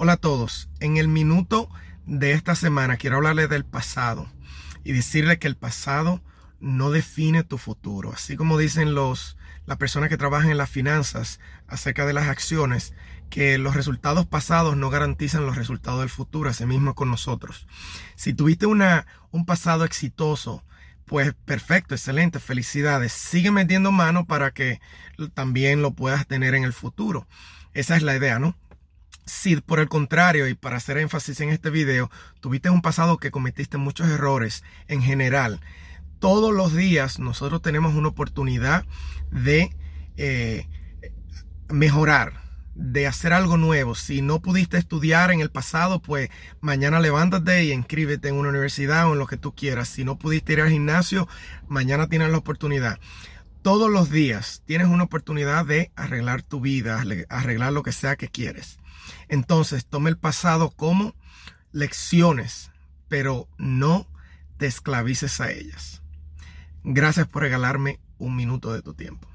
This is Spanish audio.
Hola a todos. En el minuto de esta semana quiero hablarles del pasado y decirle que el pasado no define tu futuro. Así como dicen los las personas que trabajan en las finanzas acerca de las acciones, que los resultados pasados no garantizan los resultados del futuro, así mismo con nosotros. Si tuviste una, un pasado exitoso, pues perfecto, excelente, felicidades. Sigue metiendo mano para que también lo puedas tener en el futuro. Esa es la idea, ¿no? Si por el contrario, y para hacer énfasis en este video, tuviste un pasado que cometiste muchos errores en general, todos los días nosotros tenemos una oportunidad de eh, mejorar, de hacer algo nuevo. Si no pudiste estudiar en el pasado, pues mañana levántate y inscríbete en una universidad o en lo que tú quieras. Si no pudiste ir al gimnasio, mañana tienes la oportunidad todos los días tienes una oportunidad de arreglar tu vida, arreglar lo que sea que quieres. Entonces, tome el pasado como lecciones, pero no te esclavices a ellas. Gracias por regalarme un minuto de tu tiempo.